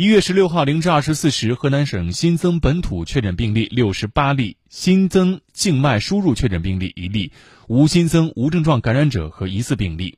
一月十六号零至二十四时河南省新增本土确诊病例六十八例新增静脉输入确诊病例一例无新增无症状感染者和疑似病例。